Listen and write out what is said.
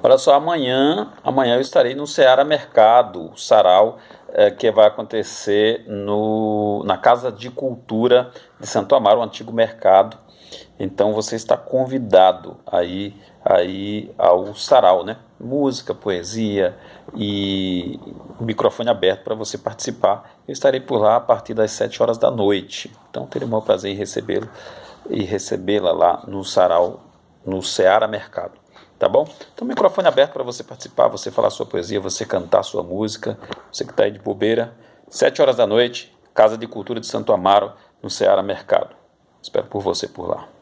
Olha só, amanhã, amanhã eu estarei no Ceará Mercado, Sarau, é, que vai acontecer no, na Casa de Cultura de Santo Amaro, o antigo mercado. Então você está convidado aí, aí ao Sarau, né? Música, poesia e microfone aberto para você participar. Eu estarei por lá a partir das 7 horas da noite. Então terei o maior prazer em recebê-lo e recebê-la lá no Sarau, no Ceará Mercado tá bom? Então, microfone aberto para você participar, você falar sua poesia, você cantar sua música, você que está aí de bobeira. Sete horas da noite, Casa de Cultura de Santo Amaro, no Ceará Mercado. Espero por você por lá.